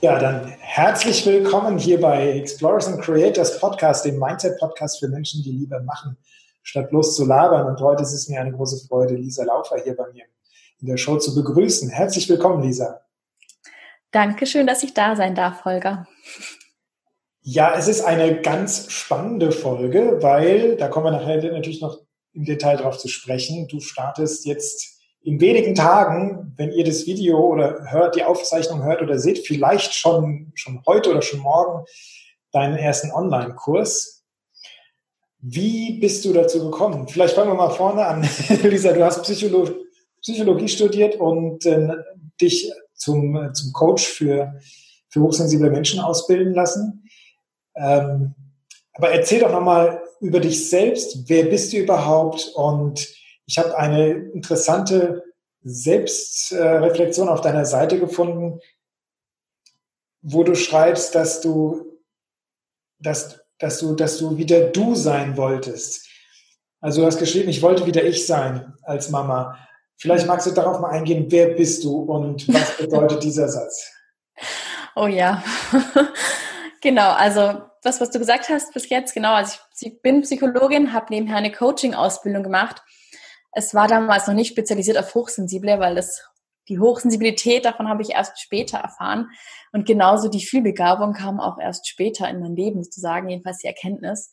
Ja, dann herzlich willkommen hier bei Explorers and Creators Podcast, dem Mindset-Podcast für Menschen, die lieber machen, statt bloß zu labern. Und heute ist es mir eine große Freude, Lisa Laufer hier bei mir in der Show zu begrüßen. Herzlich willkommen, Lisa. Dankeschön, dass ich da sein darf, Holger. Ja, es ist eine ganz spannende Folge, weil, da kommen wir nachher natürlich noch im Detail drauf zu sprechen, du startest jetzt in wenigen Tagen, wenn ihr das Video oder hört, die Aufzeichnung hört oder seht, vielleicht schon, schon heute oder schon morgen deinen ersten Online-Kurs. Wie bist du dazu gekommen? Vielleicht fangen wir mal vorne an. Lisa, du hast Psycholo Psychologie studiert und äh, dich zum, zum Coach für, für hochsensible Menschen ausbilden lassen. Ähm, aber erzähl doch nochmal über dich selbst. Wer bist du überhaupt? Und ich habe eine interessante Selbstreflexion auf deiner Seite gefunden, wo du schreibst, dass du, dass, dass du, dass du wieder du sein wolltest. Also du hast geschrieben, ich wollte wieder ich sein als Mama. Vielleicht magst du darauf mal eingehen, wer bist du und was bedeutet dieser Satz? Oh ja, genau. Also das, was du gesagt hast bis jetzt, genau. Also ich bin Psychologin, habe nebenher eine Coaching-Ausbildung gemacht es war damals noch nicht spezialisiert auf Hochsensible, weil das die Hochsensibilität, davon habe ich erst später erfahren. Und genauso die Fühlbegabung kam auch erst später in mein Leben sozusagen, jedenfalls die Erkenntnis.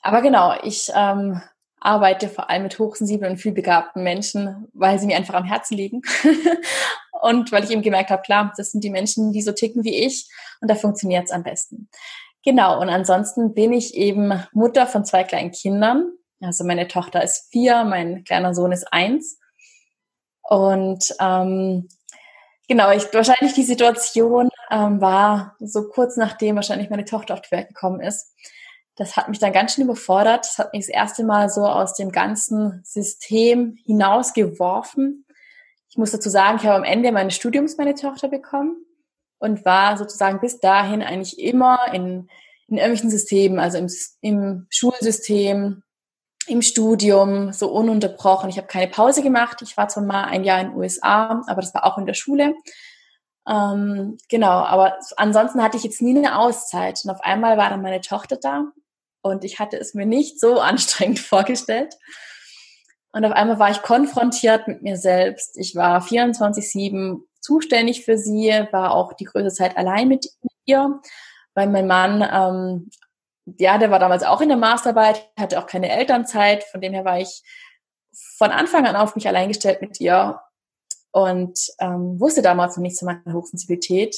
Aber genau, ich ähm, arbeite vor allem mit hochsensiblen und vielbegabten Menschen, weil sie mir einfach am Herzen liegen. und weil ich eben gemerkt habe, klar, das sind die Menschen, die so ticken wie ich und da funktioniert es am besten. Genau, und ansonsten bin ich eben Mutter von zwei kleinen Kindern also meine Tochter ist vier, mein kleiner Sohn ist eins. Und ähm, genau, ich, wahrscheinlich die Situation ähm, war so kurz nachdem wahrscheinlich meine Tochter auf die Welt gekommen ist. Das hat mich dann ganz schön überfordert. Das hat mich das erste Mal so aus dem ganzen System hinausgeworfen. Ich muss dazu sagen, ich habe am Ende meines Studiums meine Tochter bekommen und war sozusagen bis dahin eigentlich immer in, in irgendwelchen Systemen, also im, im Schulsystem, im Studium so ununterbrochen. Ich habe keine Pause gemacht. Ich war zwar mal ein Jahr in den USA, aber das war auch in der Schule. Ähm, genau, aber ansonsten hatte ich jetzt nie eine Auszeit. Und auf einmal war dann meine Tochter da und ich hatte es mir nicht so anstrengend vorgestellt. Und auf einmal war ich konfrontiert mit mir selbst. Ich war 24-7 zuständig für sie, war auch die größte Zeit allein mit ihr, weil mein Mann ähm, ja, der war damals auch in der Masterarbeit, hatte auch keine Elternzeit, von dem her war ich von Anfang an auf mich allein gestellt mit ihr und ähm, wusste damals noch nichts zu meiner Hochsensibilität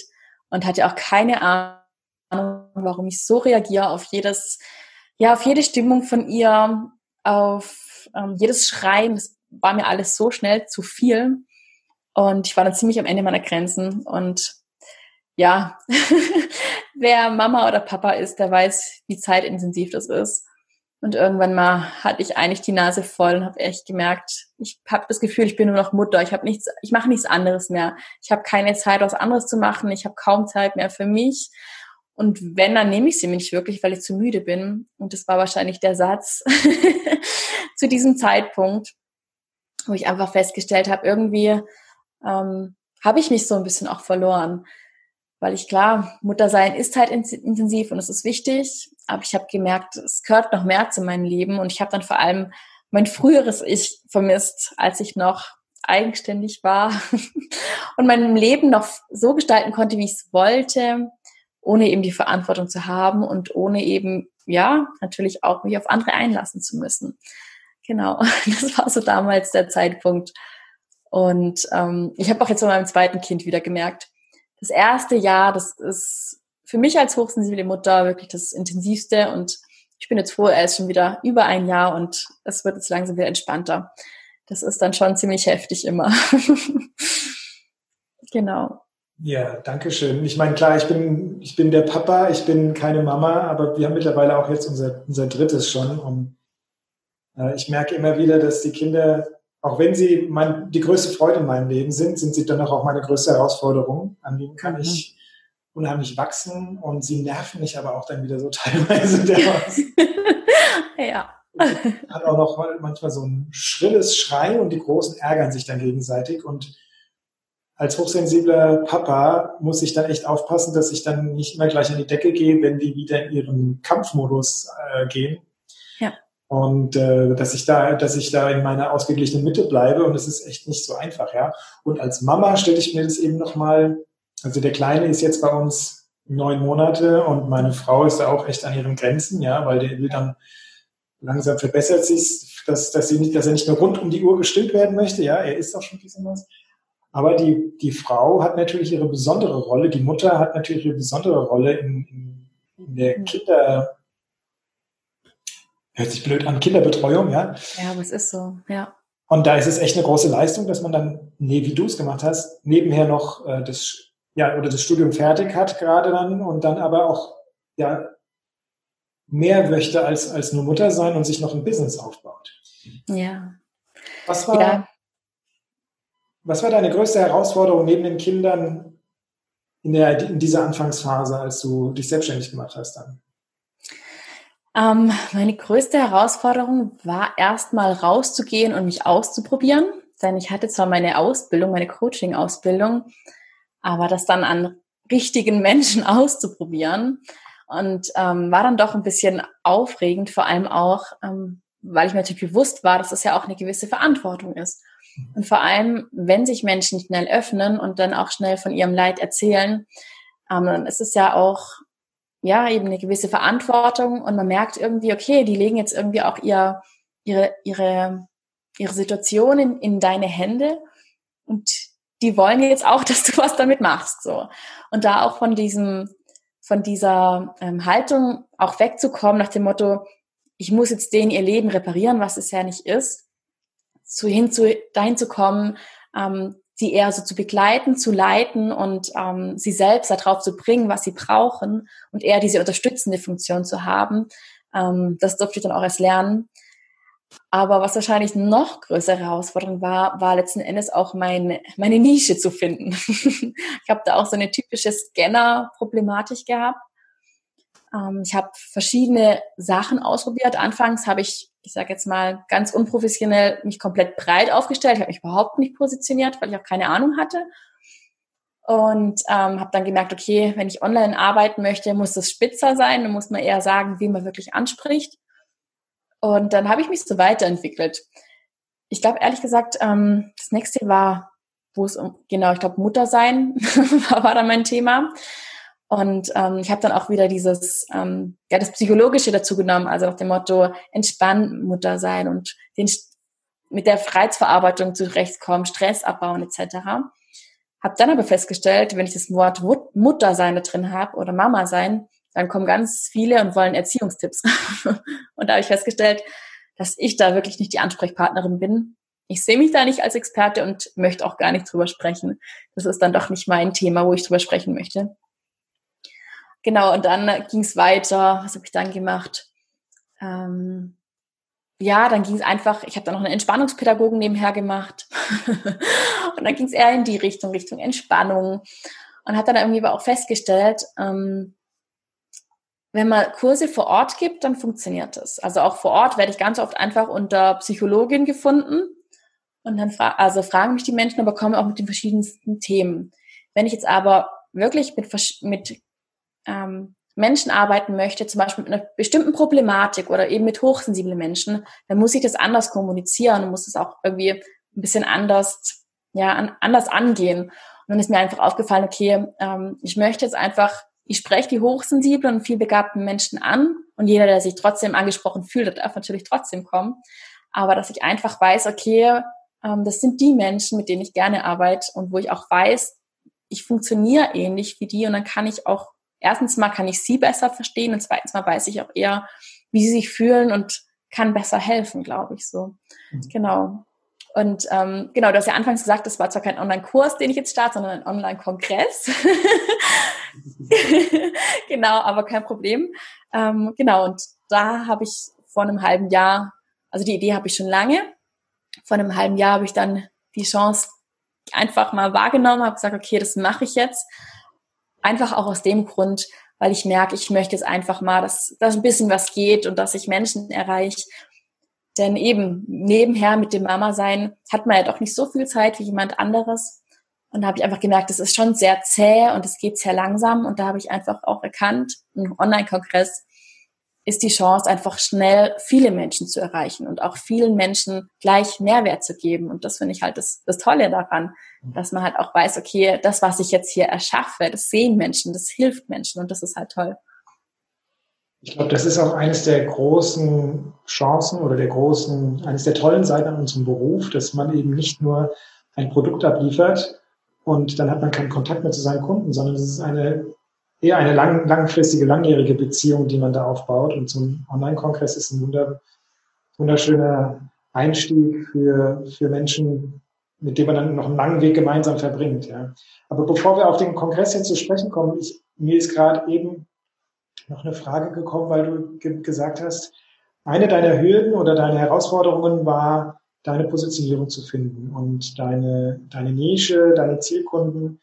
und hatte auch keine Ahnung, warum ich so reagiere auf jedes, ja, auf jede Stimmung von ihr, auf ähm, jedes Schreien. Das war mir alles so schnell zu viel. Und ich war dann ziemlich am Ende meiner Grenzen und ja, wer Mama oder Papa ist, der weiß, wie zeitintensiv das ist. Und irgendwann mal hatte ich eigentlich die Nase voll und habe echt gemerkt, ich habe das Gefühl, ich bin nur noch Mutter. Ich habe nichts, ich mache nichts anderes mehr. Ich habe keine Zeit, was anderes zu machen. Ich habe kaum Zeit mehr für mich. Und wenn, dann nehme ich sie mir nicht wirklich, weil ich zu müde bin. Und das war wahrscheinlich der Satz zu diesem Zeitpunkt, wo ich einfach festgestellt habe, irgendwie ähm, habe ich mich so ein bisschen auch verloren weil ich klar, Muttersein ist halt intensiv und es ist wichtig, aber ich habe gemerkt, es gehört noch mehr zu meinem Leben und ich habe dann vor allem mein früheres Ich vermisst, als ich noch eigenständig war und mein Leben noch so gestalten konnte, wie ich es wollte, ohne eben die Verantwortung zu haben und ohne eben, ja, natürlich auch mich auf andere einlassen zu müssen. Genau, das war so damals der Zeitpunkt. Und ähm, ich habe auch jetzt bei meinem zweiten Kind wieder gemerkt, das erste Jahr, das ist für mich als hochsensible Mutter wirklich das intensivste und ich bin jetzt froh, er ist schon wieder über ein Jahr und es wird jetzt langsam wieder entspannter. Das ist dann schon ziemlich heftig immer. genau. Ja, danke schön. Ich meine, klar, ich bin, ich bin der Papa, ich bin keine Mama, aber wir haben mittlerweile auch jetzt unser, unser drittes schon. Und äh, ich merke immer wieder, dass die Kinder, auch wenn sie mein, die größte Freude in meinem Leben sind, sind sie dann auch meine größte Herausforderung. An denen kann ich mhm. unheimlich wachsen und sie nerven mich aber auch dann wieder so teilweise dermaßen. ja. Hat auch noch manchmal so ein schrilles Schreien und die Großen ärgern sich dann gegenseitig und als hochsensibler Papa muss ich dann echt aufpassen, dass ich dann nicht immer gleich an die Decke gehe, wenn die wieder in ihren Kampfmodus äh, gehen. Und äh, dass ich da, dass ich da in meiner ausgeglichenen Mitte bleibe und das ist echt nicht so einfach, ja. Und als Mama stelle ich mir das eben nochmal, also der Kleine ist jetzt bei uns neun Monate und meine Frau ist da auch echt an ihren Grenzen, ja, weil der will dann langsam verbessert sich, dass, dass, sie nicht, dass er nicht nur rund um die Uhr gestillt werden möchte, ja, er ist auch schon ein bisschen was. Aber die, die Frau hat natürlich ihre besondere Rolle, die Mutter hat natürlich ihre besondere Rolle in, in, in der Kinder, hört sich blöd an, Kinderbetreuung, ja. Ja, aber es ist so, ja. Und da ist es echt eine große Leistung, dass man dann, nee, wie du es gemacht hast, nebenher noch äh, das, ja, oder das Studium fertig hat gerade dann und dann aber auch, ja, mehr möchte als, als nur Mutter sein und sich noch ein Business aufbaut. Ja. Was war, ja. Was war deine größte Herausforderung neben den Kindern in, der, in dieser Anfangsphase, als du dich selbstständig gemacht hast dann? Ähm, meine größte Herausforderung war erstmal rauszugehen und mich auszuprobieren. Denn ich hatte zwar meine Ausbildung, meine Coaching-Ausbildung, aber das dann an richtigen Menschen auszuprobieren und ähm, war dann doch ein bisschen aufregend, vor allem auch, ähm, weil ich mir natürlich bewusst war, dass das ja auch eine gewisse Verantwortung ist. Und vor allem, wenn sich Menschen schnell öffnen und dann auch schnell von ihrem Leid erzählen, ähm, dann ist es ja auch ja eben eine gewisse Verantwortung und man merkt irgendwie, okay, die legen jetzt irgendwie auch ihr, ihre, ihre, ihre Situation in, in deine Hände und die wollen jetzt auch, dass du was damit machst. So. Und da auch von diesem, von dieser ähm, Haltung auch wegzukommen nach dem Motto, ich muss jetzt denen ihr Leben reparieren, was es ja nicht ist, zu hin zu dahin zu kommen, ähm, sie eher so zu begleiten, zu leiten und ähm, sie selbst darauf zu bringen, was sie brauchen und eher diese unterstützende Funktion zu haben. Ähm, das durfte ich dann auch erst lernen. Aber was wahrscheinlich noch größere Herausforderung war, war letzten Endes auch meine, meine Nische zu finden. ich habe da auch so eine typische Scanner-Problematik gehabt. Ähm, ich habe verschiedene Sachen ausprobiert. Anfangs habe ich ich sage jetzt mal ganz unprofessionell, mich komplett breit aufgestellt. Ich habe mich überhaupt nicht positioniert, weil ich auch keine Ahnung hatte. Und ähm, habe dann gemerkt, okay, wenn ich online arbeiten möchte, muss das spitzer sein. Dann muss man eher sagen, wie man wirklich anspricht. Und dann habe ich mich so weiterentwickelt. Ich glaube, ehrlich gesagt, ähm, das nächste war, wo es um, genau, ich glaube, Mutter sein war dann mein Thema. Und ähm, ich habe dann auch wieder dieses, ähm, ja, das Psychologische dazu genommen, also nach dem Motto, entspann Mutter sein und den, mit der Reizverarbeitung zurechtkommen, Stress abbauen etc. Hab dann aber festgestellt, wenn ich das Wort Mutter sein da drin habe oder Mama sein, dann kommen ganz viele und wollen Erziehungstipps. und da habe ich festgestellt, dass ich da wirklich nicht die Ansprechpartnerin bin. Ich sehe mich da nicht als Experte und möchte auch gar nicht drüber sprechen. Das ist dann doch nicht mein Thema, wo ich drüber sprechen möchte. Genau, und dann ging es weiter. Was habe ich dann gemacht? Ähm, ja, dann ging es einfach, ich habe dann noch einen Entspannungspädagogen nebenher gemacht. und dann ging es eher in die Richtung, Richtung Entspannung. Und hat dann irgendwie aber auch festgestellt, ähm, wenn man Kurse vor Ort gibt, dann funktioniert das. Also auch vor Ort werde ich ganz oft einfach unter Psychologin gefunden. Und dann fra also fragen mich die Menschen, aber kommen auch mit den verschiedensten Themen. Wenn ich jetzt aber wirklich mit, mit ähm, Menschen arbeiten möchte, zum Beispiel mit einer bestimmten Problematik oder eben mit hochsensiblen Menschen, dann muss ich das anders kommunizieren und muss es auch irgendwie ein bisschen anders, ja, an, anders angehen. Und dann ist mir einfach aufgefallen, okay, ähm, ich möchte jetzt einfach, ich spreche die hochsensiblen und vielbegabten Menschen an und jeder, der sich trotzdem angesprochen fühlt, darf natürlich trotzdem kommen. Aber dass ich einfach weiß, okay, ähm, das sind die Menschen, mit denen ich gerne arbeite und wo ich auch weiß, ich funktioniere ähnlich wie die und dann kann ich auch erstens mal kann ich sie besser verstehen und zweitens mal weiß ich auch eher, wie sie sich fühlen und kann besser helfen, glaube ich so. Mhm. Genau. Und ähm, genau, du hast ja anfangs gesagt, das war zwar kein Online-Kurs, den ich jetzt starte, sondern ein Online-Kongress. genau, aber kein Problem. Ähm, genau, und da habe ich vor einem halben Jahr, also die Idee habe ich schon lange, vor einem halben Jahr habe ich dann die Chance einfach mal wahrgenommen, habe gesagt, okay, das mache ich jetzt. Einfach auch aus dem Grund, weil ich merke, ich möchte jetzt einfach mal, dass, dass ein bisschen was geht und dass ich Menschen erreiche. Denn eben nebenher mit dem Mama sein hat man ja doch nicht so viel Zeit wie jemand anderes. Und da habe ich einfach gemerkt, es ist schon sehr zäh und es geht sehr langsam. Und da habe ich einfach auch erkannt, ein Online-Kongress ist die Chance, einfach schnell viele Menschen zu erreichen und auch vielen Menschen gleich Mehrwert zu geben. Und das finde ich halt das, das Tolle daran, dass man halt auch weiß, okay, das, was ich jetzt hier erschaffe, das sehen Menschen, das hilft Menschen und das ist halt toll. Ich glaube, das ist auch eines der großen Chancen oder der großen, eines der tollen Seiten an unserem Beruf, dass man eben nicht nur ein Produkt abliefert und dann hat man keinen Kontakt mehr zu seinen Kunden, sondern es ist eine eher eine lang, langfristige, langjährige Beziehung, die man da aufbaut. Und ein Online-Kongress ist ein wunder, wunderschöner Einstieg für, für Menschen, mit denen man dann noch einen langen Weg gemeinsam verbringt. Ja. Aber bevor wir auf den Kongress jetzt zu sprechen kommen, ich, mir ist gerade eben noch eine Frage gekommen, weil du ge gesagt hast, eine deiner Hürden oder deine Herausforderungen war, deine Positionierung zu finden und deine, deine Nische, deine Zielkunden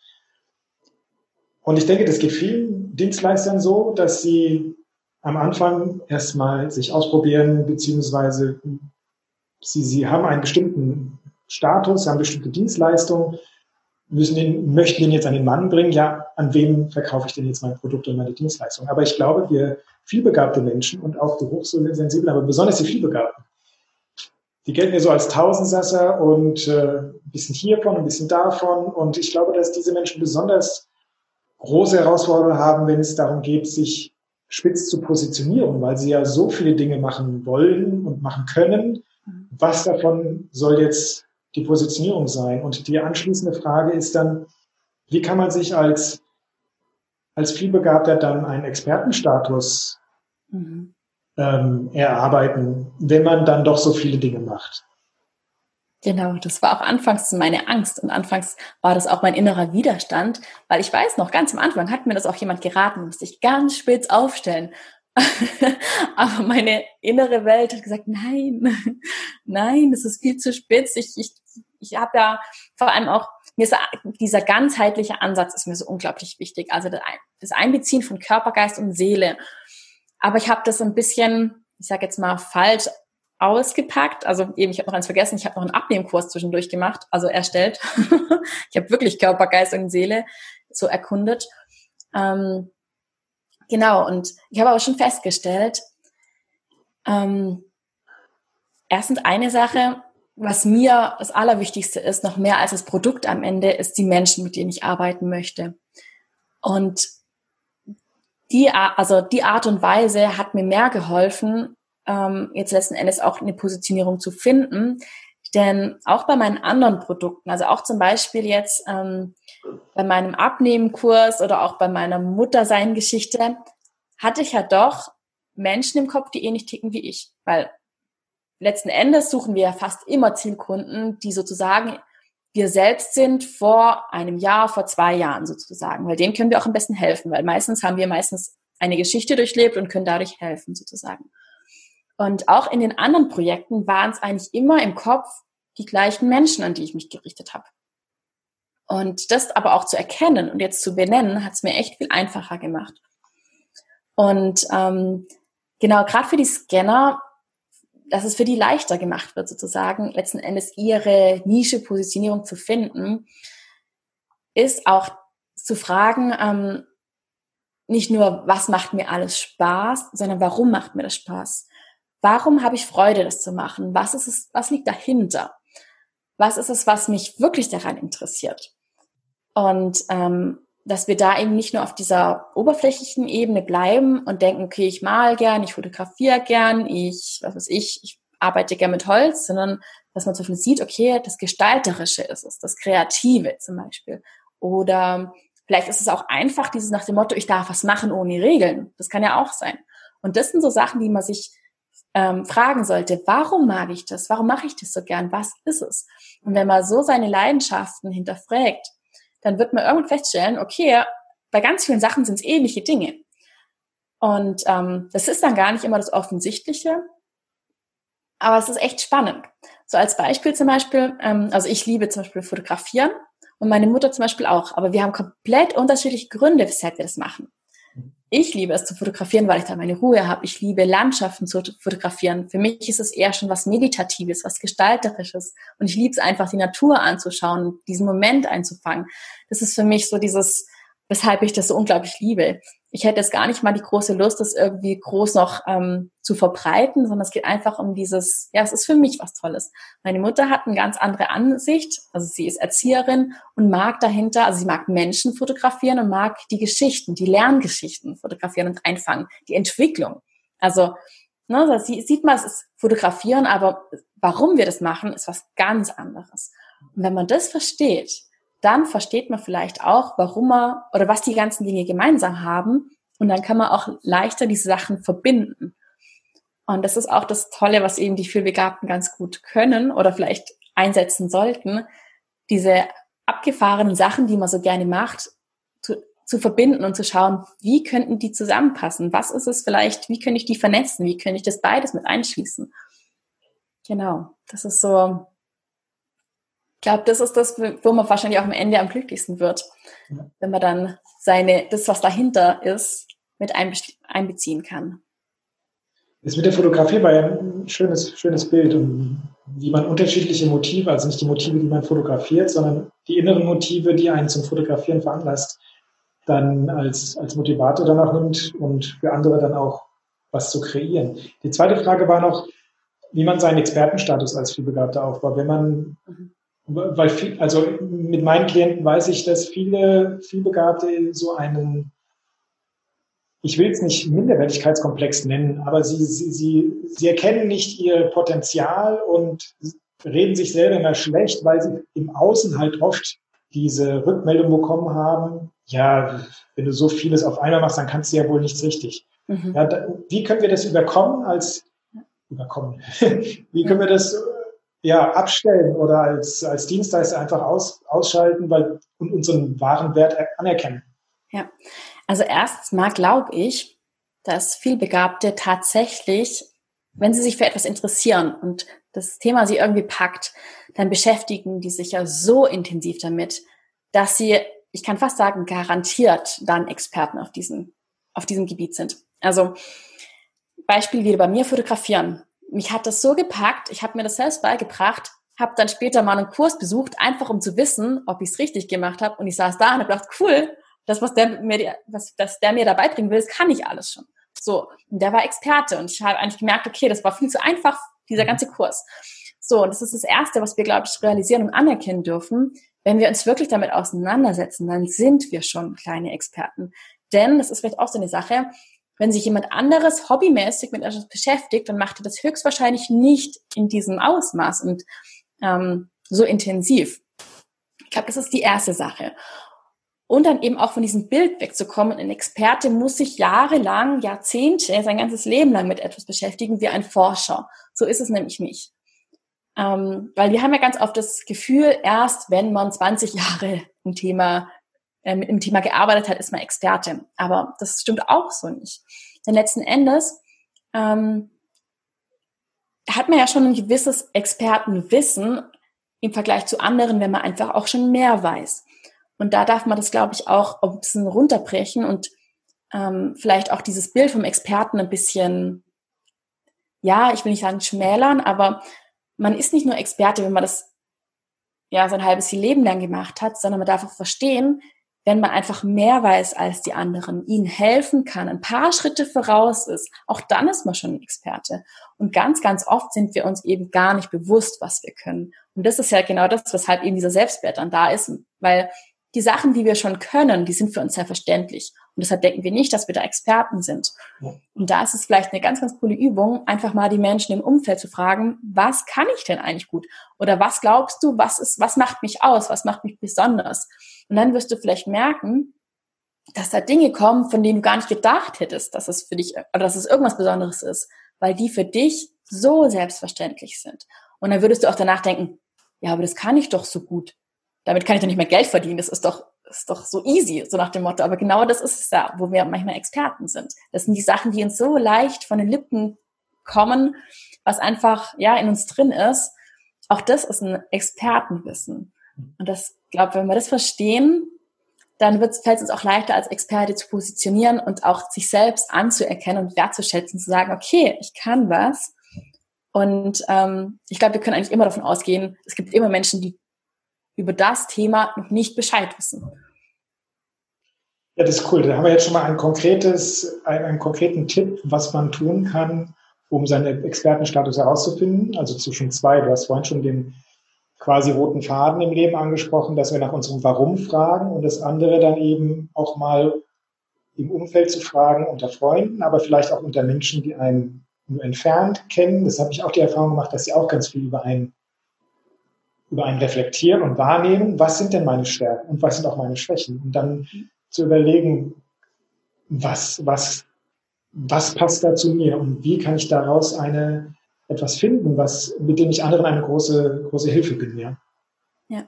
und ich denke, das geht vielen Dienstleistern so, dass sie am Anfang erstmal sich ausprobieren, beziehungsweise sie, sie haben einen bestimmten Status, haben bestimmte Dienstleistungen, müssen den, möchten den jetzt an den Mann bringen, ja, an wem verkaufe ich denn jetzt mein Produkt und meine Dienstleistung? Aber ich glaube, wir vielbegabte Menschen und auch die hochsensiblen, aber besonders die vielbegabten, die gelten ja so als Tausendsasser und äh, ein bisschen hiervon, ein bisschen davon. Und ich glaube, dass diese Menschen besonders große Herausforderungen haben, wenn es darum geht, sich spitz zu positionieren, weil sie ja so viele Dinge machen wollen und machen können. Was davon soll jetzt die Positionierung sein? Und die anschließende Frage ist dann, wie kann man sich als, als vielbegabter dann einen Expertenstatus mhm. ähm, erarbeiten, wenn man dann doch so viele Dinge macht? Genau, das war auch anfangs meine Angst und anfangs war das auch mein innerer Widerstand, weil ich weiß noch, ganz am Anfang hat mir das auch jemand geraten, musste ich ganz spitz aufstellen. Aber meine innere Welt hat gesagt, nein, nein, das ist viel zu spitz. Ich, ich, ich habe ja vor allem auch, mir ist dieser ganzheitliche Ansatz ist mir so unglaublich wichtig. Also das Einbeziehen von Körper, Geist und Seele. Aber ich habe das ein bisschen, ich sage jetzt mal, falsch ausgepackt. Also eben, ich habe noch eins vergessen, ich habe noch einen Abnehmkurs zwischendurch gemacht, also erstellt. ich habe wirklich Körper, Geist und Seele so erkundet. Ähm, genau, und ich habe aber schon festgestellt, ähm, erstens eine Sache, was mir das Allerwichtigste ist, noch mehr als das Produkt am Ende, ist die Menschen, mit denen ich arbeiten möchte. Und die, also die Art und Weise hat mir mehr geholfen, ähm, jetzt letzten Endes auch eine Positionierung zu finden. Denn auch bei meinen anderen Produkten, also auch zum Beispiel jetzt ähm, bei meinem Abnehmenkurs oder auch bei meiner Muttersein-Geschichte, hatte ich ja doch Menschen im Kopf, die ähnlich ticken wie ich. Weil letzten Endes suchen wir ja fast immer Zielkunden, die sozusagen wir selbst sind vor einem Jahr, vor zwei Jahren sozusagen, weil denen können wir auch am besten helfen, weil meistens haben wir meistens eine Geschichte durchlebt und können dadurch helfen sozusagen. Und auch in den anderen Projekten waren es eigentlich immer im Kopf die gleichen Menschen, an die ich mich gerichtet habe. Und das aber auch zu erkennen und jetzt zu benennen, hat es mir echt viel einfacher gemacht. Und ähm, genau, gerade für die Scanner, dass es für die leichter gemacht wird, sozusagen, letzten Endes ihre Nische-Positionierung zu finden, ist auch zu fragen, ähm, nicht nur, was macht mir alles Spaß, sondern warum macht mir das Spaß? Warum habe ich Freude, das zu machen? Was ist es, was liegt dahinter? Was ist es, was mich wirklich daran interessiert? Und ähm, dass wir da eben nicht nur auf dieser oberflächlichen Ebene bleiben und denken, okay, ich mal gern, ich fotografiere gern, ich, was weiß ich, ich arbeite gern mit Holz, sondern dass man zum Beispiel sieht, okay, das Gestalterische ist es, das Kreative zum Beispiel. Oder vielleicht ist es auch einfach dieses nach dem Motto, ich darf was machen ohne Regeln. Das kann ja auch sein. Und das sind so Sachen, die man sich ähm, fragen sollte, warum mag ich das? Warum mache ich das so gern? Was ist es? Und wenn man so seine Leidenschaften hinterfragt, dann wird man irgendwann feststellen, okay, bei ganz vielen Sachen sind es ähnliche Dinge. Und ähm, das ist dann gar nicht immer das Offensichtliche, aber es ist echt spannend. So als Beispiel zum Beispiel, ähm, also ich liebe zum Beispiel fotografieren und meine Mutter zum Beispiel auch, aber wir haben komplett unterschiedliche Gründe, weshalb wir das machen. Ich liebe es zu fotografieren, weil ich da meine Ruhe habe. Ich liebe Landschaften zu fotografieren. Für mich ist es eher schon was Meditatives, was Gestalterisches. Und ich liebe es einfach, die Natur anzuschauen, diesen Moment einzufangen. Das ist für mich so dieses, weshalb ich das so unglaublich liebe ich hätte jetzt gar nicht mal die große Lust, das irgendwie groß noch ähm, zu verbreiten, sondern es geht einfach um dieses, ja, es ist für mich was Tolles. Meine Mutter hat eine ganz andere Ansicht, also sie ist Erzieherin und mag dahinter, also sie mag Menschen fotografieren und mag die Geschichten, die Lerngeschichten fotografieren und einfangen, die Entwicklung. Also, ne, da sieht man, es ist fotografieren, aber warum wir das machen, ist was ganz anderes. Und wenn man das versteht, dann versteht man vielleicht auch, warum man oder was die ganzen Dinge gemeinsam haben. Und dann kann man auch leichter diese Sachen verbinden. Und das ist auch das Tolle, was eben die Vielbegabten ganz gut können oder vielleicht einsetzen sollten, diese abgefahrenen Sachen, die man so gerne macht, zu, zu verbinden und zu schauen, wie könnten die zusammenpassen? Was ist es vielleicht? Wie könnte ich die vernetzen? Wie könnte ich das beides mit einschließen? Genau, das ist so glaube, das ist das, wo man wahrscheinlich auch am Ende am glücklichsten wird, ja. wenn man dann seine, das, was dahinter ist, mit einbeziehen kann. Das mit der Fotografie war ja ein schönes, schönes Bild und wie man unterschiedliche Motive, also nicht die Motive, die man fotografiert, sondern die inneren Motive, die einen zum Fotografieren veranlasst, dann als, als Motivator dann auch nimmt und für andere dann auch was zu kreieren. Die zweite Frage war noch, wie man seinen Expertenstatus als Vielbegabter aufbaut. Wenn man mhm weil viel, also mit meinen Klienten weiß ich, dass viele vielbegabte so einen, ich will es nicht Minderwertigkeitskomplex nennen, aber sie, sie, sie, sie erkennen nicht ihr Potenzial und reden sich selber immer schlecht, weil sie im Außen halt oft diese Rückmeldung bekommen haben, ja, wenn du so vieles auf einmal machst, dann kannst du ja wohl nichts richtig. Mhm. Ja, da, wie können wir das überkommen als überkommen? wie können wir das ja, abstellen oder als, als Dienstleister einfach aus, ausschalten weil, und unseren wahren Wert anerkennen. Ja, also erstens mal glaube ich, dass Vielbegabte tatsächlich, wenn sie sich für etwas interessieren und das Thema sie irgendwie packt, dann beschäftigen die sich ja so intensiv damit, dass sie, ich kann fast sagen, garantiert dann Experten auf diesem, auf diesem Gebiet sind. Also Beispiel wieder bei mir fotografieren mich hat das so gepackt, ich habe mir das selbst beigebracht, habe dann später mal einen Kurs besucht, einfach um zu wissen, ob ich es richtig gemacht habe. Und ich saß da und habe gedacht, cool, das, was der mir, was, das der mir dabei bringen will, das kann ich alles schon. So, und der war Experte und ich habe eigentlich gemerkt, okay, das war viel zu einfach, dieser mhm. ganze Kurs. So, und das ist das Erste, was wir, glaube ich, realisieren und anerkennen dürfen. Wenn wir uns wirklich damit auseinandersetzen, dann sind wir schon kleine Experten. Denn, das ist vielleicht auch so eine Sache, wenn sich jemand anderes hobbymäßig mit etwas beschäftigt, dann macht er das höchstwahrscheinlich nicht in diesem Ausmaß und ähm, so intensiv. Ich glaube, das ist die erste Sache. Und dann eben auch von diesem Bild wegzukommen. Ein Experte muss sich jahrelang, Jahrzehnte, sein ganzes Leben lang mit etwas beschäftigen wie ein Forscher. So ist es nämlich nicht. Ähm, weil wir haben ja ganz oft das Gefühl, erst wenn man 20 Jahre ein Thema mit dem Thema gearbeitet hat, ist man Experte. Aber das stimmt auch so nicht. Denn letzten Endes ähm, hat man ja schon ein gewisses Expertenwissen im Vergleich zu anderen, wenn man einfach auch schon mehr weiß. Und da darf man das, glaube ich, auch ein bisschen runterbrechen und ähm, vielleicht auch dieses Bild vom Experten ein bisschen, ja, ich will nicht sagen schmälern, aber man ist nicht nur Experte, wenn man das ja sein halbes Leben lang gemacht hat, sondern man darf auch verstehen, wenn man einfach mehr weiß als die anderen, ihnen helfen kann, ein paar Schritte voraus ist, auch dann ist man schon ein Experte. Und ganz, ganz oft sind wir uns eben gar nicht bewusst, was wir können. Und das ist ja genau das, weshalb eben dieser Selbstwert dann da ist, weil die Sachen, die wir schon können, die sind für uns selbstverständlich. Und deshalb denken wir nicht, dass wir da Experten sind. Und da ist es vielleicht eine ganz, ganz coole Übung, einfach mal die Menschen im Umfeld zu fragen, was kann ich denn eigentlich gut? Oder was glaubst du, was ist, was macht mich aus? Was macht mich besonders? Und dann wirst du vielleicht merken, dass da Dinge kommen, von denen du gar nicht gedacht hättest, dass es für dich, oder dass es irgendwas Besonderes ist. weil die für dich so selbstverständlich sind. Und dann würdest du auch danach denken, ja, aber das kann ich doch so gut. Damit kann ich doch nicht mehr Geld verdienen. Das ist doch, ist doch so easy, so nach dem Motto. Aber genau das ist es ja, wo wir manchmal Experten sind. Das sind die Sachen, die uns so leicht von den Lippen kommen, was einfach, ja, in uns drin ist. Auch das ist ein Expertenwissen. Und das, glaube, wenn wir das verstehen, dann fällt es uns auch leichter, als Experte zu positionieren und auch sich selbst anzuerkennen und wertzuschätzen, zu sagen, okay, ich kann was. Und ähm, ich glaube, wir können eigentlich immer davon ausgehen, es gibt immer Menschen, die über das Thema noch nicht Bescheid wissen. Ja, das ist cool. Da haben wir jetzt schon mal ein konkretes, einen, einen konkreten Tipp, was man tun kann, um seinen Expertenstatus herauszufinden. Also zwischen zwei. Du hast vorhin schon den quasi roten Faden im Leben angesprochen, dass wir nach unserem Warum fragen und das andere dann eben auch mal im Umfeld zu fragen, unter Freunden, aber vielleicht auch unter Menschen, die einen nur entfernt kennen. Das habe ich auch die Erfahrung gemacht, dass sie auch ganz viel über einen, über einen reflektieren und wahrnehmen, was sind denn meine Stärken und was sind auch meine Schwächen. Und dann zu überlegen, was, was, was passt da zu mir und wie kann ich daraus eine, etwas finden, was, mit dem ich anderen eine große, große Hilfe bin, ja. Ja.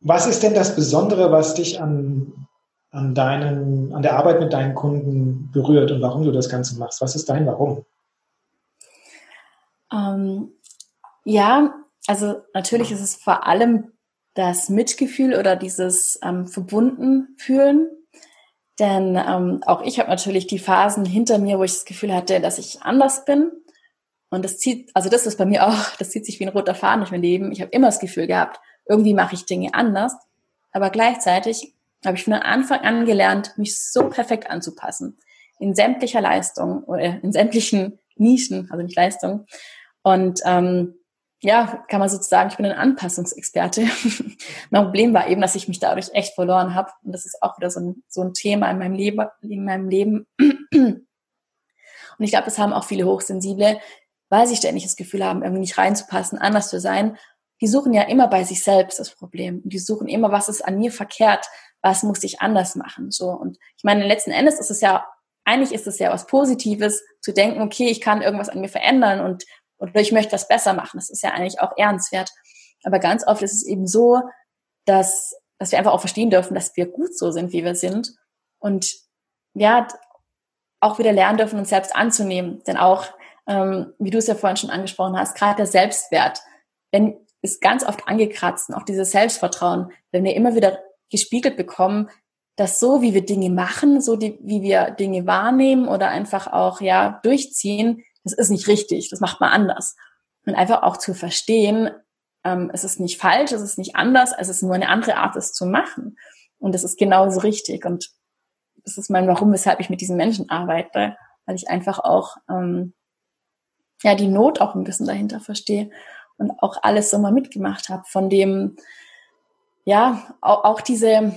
Was ist denn das Besondere, was dich an, an deinen, an der Arbeit mit deinen Kunden berührt und warum du das Ganze machst? Was ist dein Warum? Ähm, ja, also natürlich ist es vor allem das Mitgefühl oder dieses ähm, verbunden fühlen denn ähm, auch ich habe natürlich die Phasen hinter mir, wo ich das Gefühl hatte, dass ich anders bin. Und das zieht, also das ist bei mir auch, das zieht sich wie ein roter Faden durch mein Leben. Ich habe immer das Gefühl gehabt, irgendwie mache ich Dinge anders. Aber gleichzeitig habe ich von Anfang an gelernt, mich so perfekt anzupassen. In sämtlicher Leistung oder in sämtlichen Nischen, also nicht Leistung. Und ähm, ja, kann man sozusagen, ich bin ein Anpassungsexperte. mein Problem war eben, dass ich mich dadurch echt verloren habe. Und das ist auch wieder so ein, so ein Thema in meinem Leben, in meinem Leben. Und ich glaube, das haben auch viele Hochsensible, weil sie ständig das Gefühl haben, irgendwie nicht reinzupassen, anders zu sein. Die suchen ja immer bei sich selbst das Problem. Und die suchen immer, was ist an mir verkehrt? Was muss ich anders machen? So. Und ich meine, letzten Endes ist es ja, eigentlich ist es ja was Positives, zu denken, okay, ich kann irgendwas an mir verändern und oder ich möchte was besser machen. Das ist ja eigentlich auch ehrenswert. Aber ganz oft ist es eben so, dass, dass wir einfach auch verstehen dürfen, dass wir gut so sind, wie wir sind. Und ja, auch wieder lernen dürfen, uns selbst anzunehmen. Denn auch, ähm, wie du es ja vorhin schon angesprochen hast, gerade der Selbstwert, wenn ist ganz oft angekratzt und auch dieses Selbstvertrauen, wenn wir immer wieder gespiegelt bekommen, dass so, wie wir Dinge machen, so die, wie wir Dinge wahrnehmen oder einfach auch ja durchziehen, das ist nicht richtig, das macht man anders. Und einfach auch zu verstehen, ähm, es ist nicht falsch, es ist nicht anders, es ist nur eine andere Art, es zu machen. Und das ist genauso richtig. Und das ist mein Warum, weshalb ich mit diesen Menschen arbeite, weil ich einfach auch ähm, ja die Not auch ein bisschen dahinter verstehe und auch alles so mal mitgemacht habe, von dem ja auch diese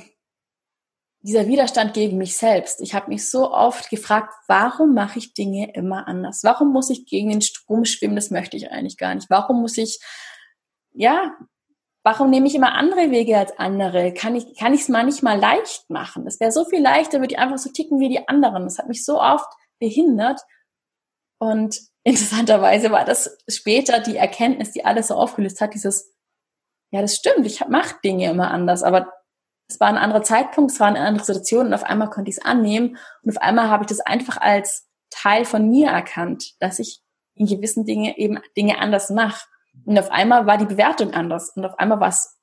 dieser Widerstand gegen mich selbst. Ich habe mich so oft gefragt, warum mache ich Dinge immer anders? Warum muss ich gegen den Strom schwimmen? Das möchte ich eigentlich gar nicht. Warum muss ich, ja, warum nehme ich immer andere Wege als andere? Kann ich kann ich es mal nicht mal leicht machen? Es wäre so viel leichter, würde ich einfach so ticken wie die anderen. Das hat mich so oft behindert. Und interessanterweise war das später die Erkenntnis, die alles so aufgelöst hat, dieses, ja, das stimmt, ich mache Dinge immer anders, aber es war ein anderer Zeitpunkt, es war eine andere Situation und auf einmal konnte ich es annehmen und auf einmal habe ich das einfach als Teil von mir erkannt, dass ich in gewissen Dinge eben Dinge anders mache. Und auf einmal war die Bewertung anders und auf einmal war es,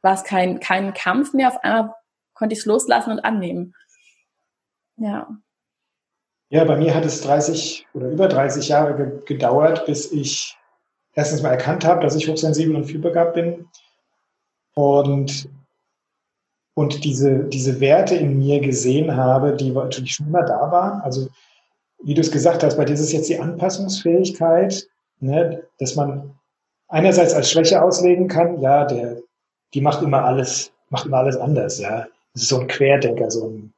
war es kein, kein Kampf mehr, auf einmal konnte ich es loslassen und annehmen. Ja. Ja, bei mir hat es 30 oder über 30 Jahre ge gedauert, bis ich erstens mal erkannt habe, dass ich hochsensibel und vielbegabt bin und und diese, diese Werte in mir gesehen habe, die natürlich schon immer da waren. Also, wie du es gesagt hast, bei dir ist es jetzt die Anpassungsfähigkeit, ne, dass man einerseits als Schwäche auslegen kann, ja, der, die macht immer alles, macht immer alles anders, ja. Das ist so ein Querdenker, so ein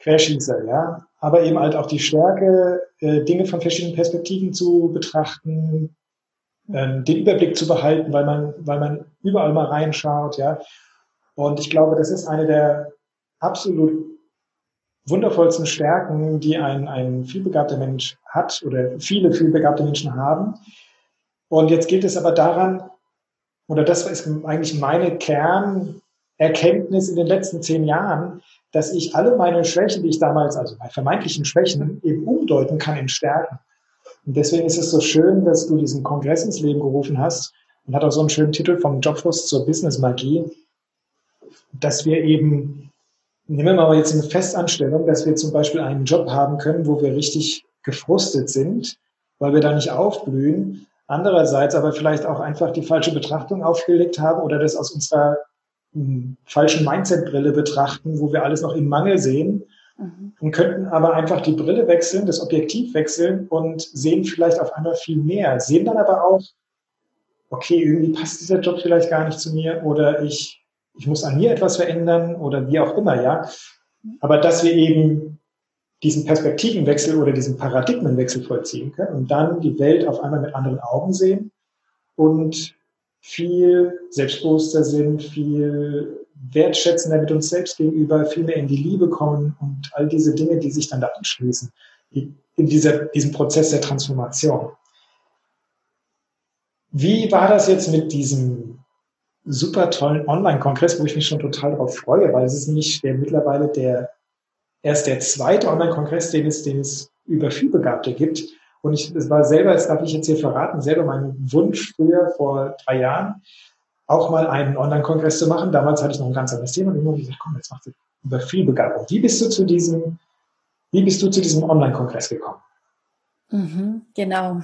Querschießer, ja. Aber eben halt auch die Stärke, äh, Dinge von verschiedenen Perspektiven zu betrachten, äh, den Überblick zu behalten, weil man, weil man überall mal reinschaut, ja. Und ich glaube, das ist eine der absolut wundervollsten Stärken, die ein, ein vielbegabter Mensch hat oder viele vielbegabte Menschen haben. Und jetzt gilt es aber daran, oder das ist eigentlich meine Kernerkenntnis in den letzten zehn Jahren, dass ich alle meine Schwächen, die ich damals, also bei vermeintlichen Schwächen, eben umdeuten kann in Stärken. Und deswegen ist es so schön, dass du diesen Kongress ins Leben gerufen hast und hat auch so einen schönen Titel vom Jobfluss zur Business Magie, dass wir eben, nehmen wir mal jetzt eine Festanstellung, dass wir zum Beispiel einen Job haben können, wo wir richtig gefrustet sind, weil wir da nicht aufblühen. Andererseits aber vielleicht auch einfach die falsche Betrachtung aufgelegt haben oder das aus unserer hm, falschen Mindset-Brille betrachten, wo wir alles noch im Mangel sehen mhm. und könnten aber einfach die Brille wechseln, das Objektiv wechseln und sehen vielleicht auf einmal viel mehr, sehen dann aber auch, okay, irgendwie passt dieser Job vielleicht gar nicht zu mir oder ich, ich muss an mir etwas verändern oder wie auch immer, ja. Aber dass wir eben diesen Perspektivenwechsel oder diesen Paradigmenwechsel vollziehen können und dann die Welt auf einmal mit anderen Augen sehen und viel selbstbewusster sind, viel wertschätzender mit uns selbst gegenüber, viel mehr in die Liebe kommen und all diese Dinge, die sich dann da anschließen, in dieser, diesem Prozess der Transformation. Wie war das jetzt mit diesem super tollen Online-Kongress, wo ich mich schon total darauf freue, weil es ist nämlich der mittlerweile der erst der zweite Online-Kongress, den es, den es über Vielbegabte gibt. Und ich, es war selber, das darf ich jetzt hier verraten, selber mein Wunsch früher vor drei Jahren, auch mal einen Online-Kongress zu machen. Damals hatte ich noch ein ganz anderes Thema und immer gesagt, komm, jetzt machst du über Vielbegabung. Wie bist du zu diesem, wie bist du zu diesem Online-Kongress gekommen? Mhm, genau.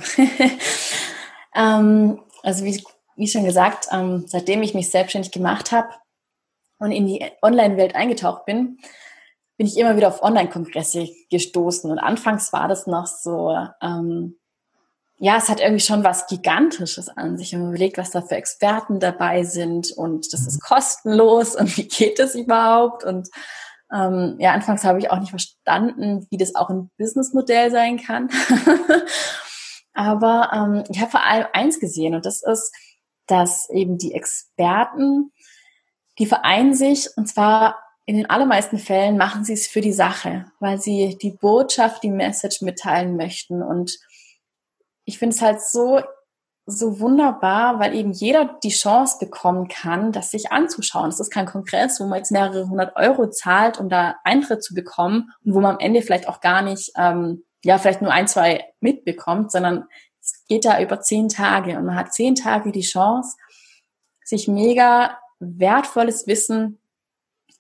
ähm, also wie, wie schon gesagt, ähm, seitdem ich mich selbstständig gemacht habe und in die Online-Welt eingetaucht bin, bin ich immer wieder auf Online-Kongresse gestoßen. Und anfangs war das noch so, ähm, ja, es hat irgendwie schon was Gigantisches an sich. Und man überlegt, was da für Experten dabei sind und das ist kostenlos und wie geht das überhaupt? Und ähm, ja, anfangs habe ich auch nicht verstanden, wie das auch ein Businessmodell sein kann. Aber ähm, ich habe vor allem eins gesehen und das ist, dass eben die Experten, die vereinen sich und zwar in den allermeisten Fällen machen sie es für die Sache, weil sie die Botschaft, die Message mitteilen möchten. Und ich finde es halt so, so wunderbar, weil eben jeder die Chance bekommen kann, das sich anzuschauen. Es ist kein Kongress, wo man jetzt mehrere hundert Euro zahlt, um da Eintritt zu bekommen und wo man am Ende vielleicht auch gar nicht, ähm, ja, vielleicht nur ein, zwei mitbekommt, sondern geht da über zehn Tage und man hat zehn Tage die Chance, sich mega wertvolles Wissen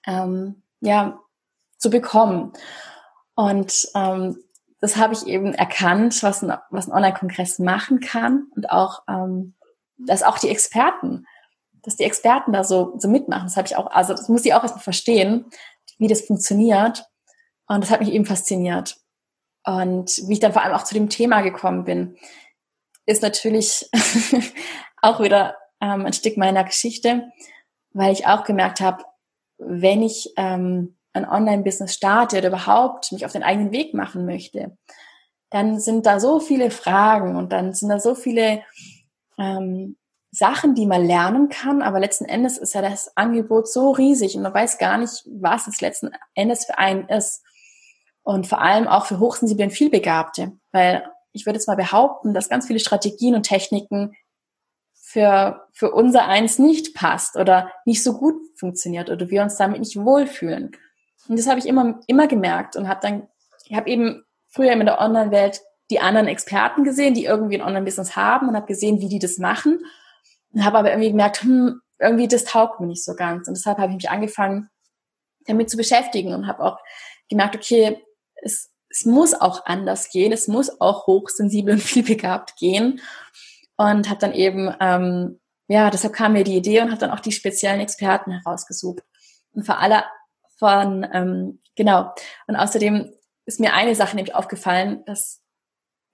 ähm, ja, zu bekommen. Und ähm, das habe ich eben erkannt, was ein, was ein Online-Kongress machen kann und auch, ähm, dass auch die Experten, dass die Experten da so, so mitmachen. Das habe ich auch, also das muss ich auch erstmal verstehen, wie das funktioniert. Und das hat mich eben fasziniert. Und wie ich dann vor allem auch zu dem Thema gekommen bin, ist natürlich auch wieder ähm, ein Stück meiner Geschichte, weil ich auch gemerkt habe, wenn ich ähm, ein Online-Business starte oder überhaupt mich auf den eigenen Weg machen möchte, dann sind da so viele Fragen und dann sind da so viele ähm, Sachen, die man lernen kann, aber letzten Endes ist ja das Angebot so riesig und man weiß gar nicht, was es letzten Endes für einen ist. Und vor allem auch für hochsensible und vielbegabte, weil ich würde jetzt mal behaupten, dass ganz viele Strategien und Techniken für, für unser eins nicht passt oder nicht so gut funktioniert oder wir uns damit nicht wohlfühlen. Und das habe ich immer, immer gemerkt und habe dann, ich habe eben früher in der Online-Welt die anderen Experten gesehen, die irgendwie ein Online-Business haben und habe gesehen, wie die das machen und habe aber irgendwie gemerkt, hm, irgendwie das taugt mir nicht so ganz. Und deshalb habe ich mich angefangen, damit zu beschäftigen und habe auch gemerkt, okay, es, es muss auch anders gehen, es muss auch hochsensibel und vielbegabt gehen und habe dann eben, ähm, ja, deshalb kam mir die Idee und habe dann auch die speziellen Experten herausgesucht. Und vor aller von, ähm, genau. Und außerdem ist mir eine Sache nämlich aufgefallen, dass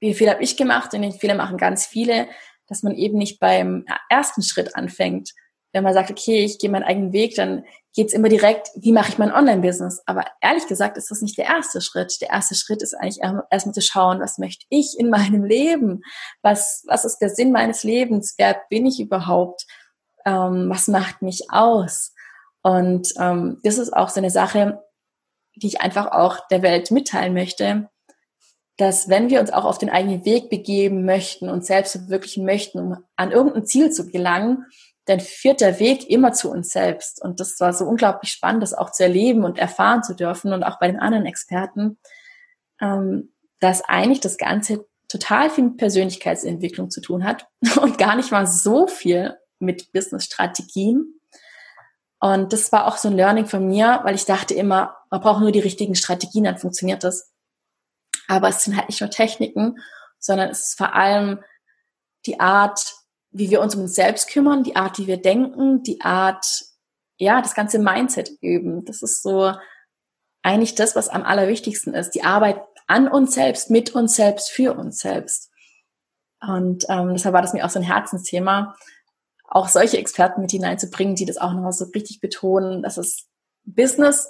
wie viel habe ich gemacht und den Fehler machen ganz viele, dass man eben nicht beim ersten Schritt anfängt, wenn man sagt, okay, ich gehe meinen eigenen Weg, dann geht's immer direkt, wie mache ich mein Online-Business? Aber ehrlich gesagt ist das nicht der erste Schritt. Der erste Schritt ist eigentlich erstmal zu schauen, was möchte ich in meinem Leben? Was, was ist der Sinn meines Lebens? Wer bin ich überhaupt? Ähm, was macht mich aus? Und ähm, das ist auch so eine Sache, die ich einfach auch der Welt mitteilen möchte, dass wenn wir uns auch auf den eigenen Weg begeben möchten und selbst verwirklichen möchten, um an irgendein Ziel zu gelangen, dann führt der Weg immer zu uns selbst. Und das war so unglaublich spannend, das auch zu erleben und erfahren zu dürfen und auch bei den anderen Experten, ähm, dass eigentlich das Ganze total viel mit Persönlichkeitsentwicklung zu tun hat und gar nicht mal so viel mit Business-Strategien. Und das war auch so ein Learning von mir, weil ich dachte immer, man braucht nur die richtigen Strategien, dann funktioniert das. Aber es sind halt nicht nur Techniken, sondern es ist vor allem die Art, wie wir uns um uns selbst kümmern, die Art, wie wir denken, die Art, ja, das ganze Mindset üben. Das ist so eigentlich das, was am allerwichtigsten ist. Die Arbeit an uns selbst, mit uns selbst, für uns selbst. Und ähm, deshalb war das mir auch so ein Herzensthema, auch solche Experten mit hineinzubringen, die das auch nochmal so richtig betonen, dass es Business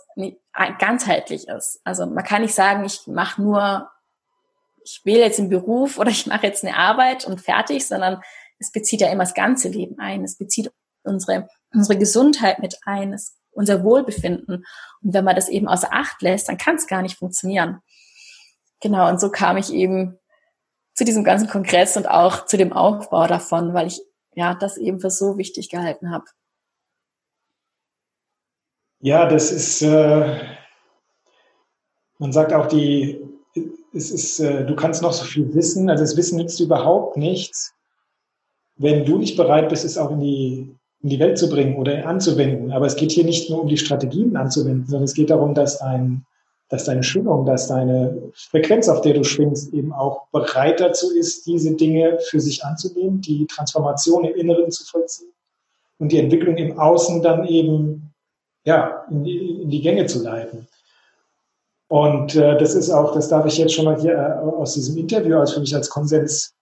ganzheitlich ist. Also man kann nicht sagen, ich mache nur, ich wähle jetzt einen Beruf oder ich mache jetzt eine Arbeit und fertig, sondern es bezieht ja immer das ganze Leben ein. Es bezieht unsere, unsere Gesundheit mit ein, es, unser Wohlbefinden. Und wenn man das eben außer Acht lässt, dann kann es gar nicht funktionieren. Genau, und so kam ich eben zu diesem ganzen Kongress und auch zu dem Aufbau davon, weil ich ja das eben für so wichtig gehalten habe. Ja, das ist, äh, man sagt auch, die, es ist, äh, du kannst noch so viel wissen, also das Wissen nützt überhaupt nichts, wenn du nicht bereit bist, es auch in die, in die Welt zu bringen oder anzuwenden. Aber es geht hier nicht nur um die Strategien anzuwenden, sondern es geht darum, dass ein, dass deine Schwingung, dass deine Frequenz, auf der du schwingst, eben auch bereit dazu ist, diese Dinge für sich anzunehmen, die Transformation im Inneren zu vollziehen und die Entwicklung im Außen dann eben ja, in die, in die Gänge zu leiten. Und äh, das ist auch, das darf ich jetzt schon mal hier äh, aus diesem Interview als für mich als Konsens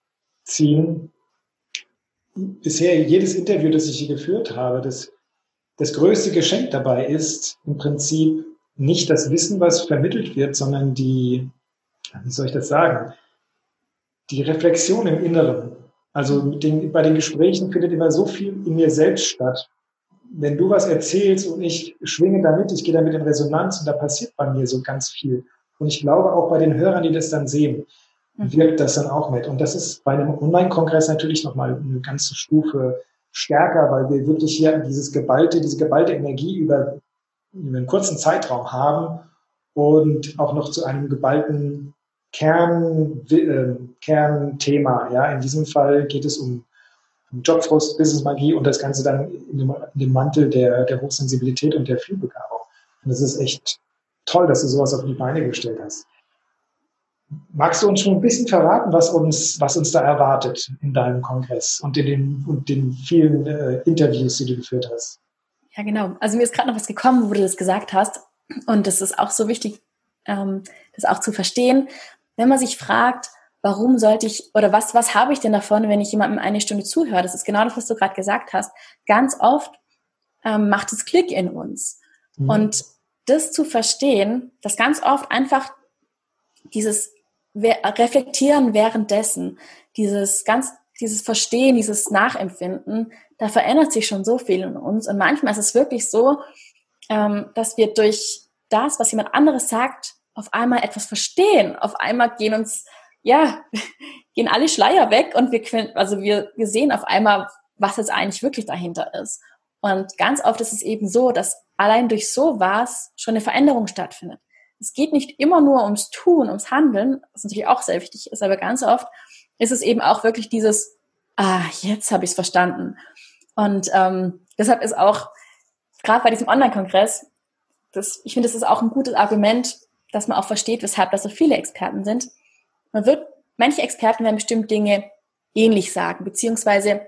ziehen bisher jedes Interview, das ich hier geführt habe, das, das größte Geschenk dabei ist im Prinzip nicht das Wissen, was vermittelt wird, sondern die, wie soll ich das sagen, die Reflexion im Inneren. Also den, bei den Gesprächen findet immer so viel in mir selbst statt. Wenn du was erzählst und ich schwinge damit, ich gehe damit in Resonanz und da passiert bei mir so ganz viel. Und ich glaube auch bei den Hörern, die das dann sehen. Wirkt das dann auch mit. Und das ist bei einem Online-Kongress natürlich nochmal eine ganze Stufe stärker, weil wir wirklich hier dieses geballte, diese geballte Energie über, über einen kurzen Zeitraum haben und auch noch zu einem geballten Kern, äh, Kernthema. Ja, in diesem Fall geht es um Jobfrust, Business Magie und das Ganze dann in dem, in dem Mantel der, der Hochsensibilität und der Vielbegabung. Und das ist echt toll, dass du sowas auf die Beine gestellt hast. Magst du uns schon ein bisschen verraten, was uns, was uns da erwartet in deinem Kongress und in den, und den vielen äh, Interviews, die du geführt hast? Ja, genau. Also mir ist gerade noch was gekommen, wo du das gesagt hast. Und das ist auch so wichtig, ähm, das auch zu verstehen. Wenn man sich fragt, warum sollte ich oder was, was habe ich denn davon, wenn ich jemandem eine Stunde zuhöre? Das ist genau das, was du gerade gesagt hast. Ganz oft ähm, macht es Klick in uns. Mhm. Und das zu verstehen, dass ganz oft einfach dieses reflektieren währenddessen, dieses ganz, dieses Verstehen, dieses Nachempfinden, da verändert sich schon so viel in uns. Und manchmal ist es wirklich so, ähm, dass wir durch das, was jemand anderes sagt, auf einmal etwas verstehen. Auf einmal gehen uns, ja, gehen alle Schleier weg und wir also wir, wir sehen auf einmal, was jetzt eigentlich wirklich dahinter ist. Und ganz oft ist es eben so, dass allein durch sowas schon eine Veränderung stattfindet es geht nicht immer nur ums Tun, ums Handeln, was natürlich auch sehr wichtig ist, aber ganz oft ist es eben auch wirklich dieses, ah, jetzt habe ich es verstanden. Und ähm, deshalb ist auch, gerade bei diesem Online-Kongress, das, ich finde, das ist auch ein gutes Argument, dass man auch versteht, weshalb da so viele Experten sind. Man wird, manche Experten werden bestimmt Dinge ähnlich sagen, beziehungsweise